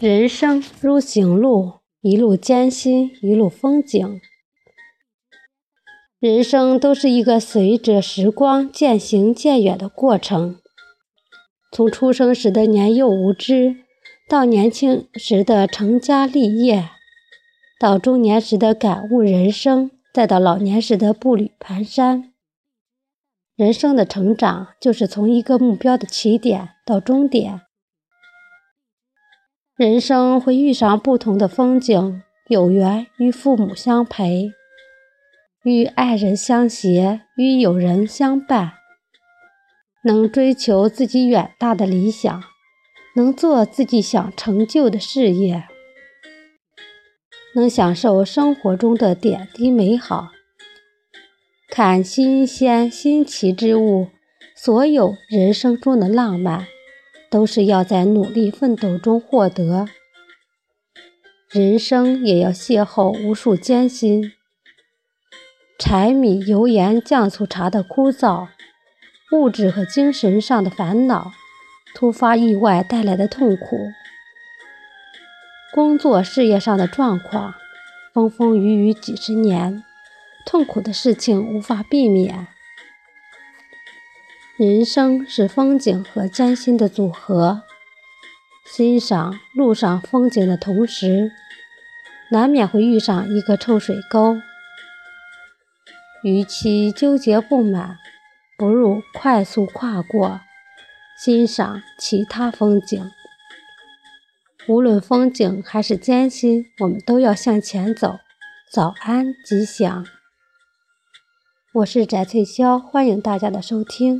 人生如行路，一路艰辛，一路风景。人生都是一个随着时光渐行渐远的过程。从出生时的年幼无知，到年轻时的成家立业，到中年时的感悟人生，再到老年时的步履蹒跚。人生的成长，就是从一个目标的起点到终点。人生会遇上不同的风景，有缘与父母相陪，与爱人相携，与友人相伴。能追求自己远大的理想，能做自己想成就的事业，能享受生活中的点滴美好，看新鲜新奇之物，所有人生中的浪漫。都是要在努力奋斗中获得，人生也要邂逅无数艰辛，柴米油盐酱醋茶的枯燥，物质和精神上的烦恼，突发意外带来的痛苦，工作事业上的状况，风风雨雨几十年，痛苦的事情无法避免。人生是风景和艰辛的组合，欣赏路上风景的同时，难免会遇上一个臭水沟。与其纠结不满，不如快速跨过，欣赏其他风景。无论风景还是艰辛，我们都要向前走。早安，吉祥！我是翟翠潇，欢迎大家的收听。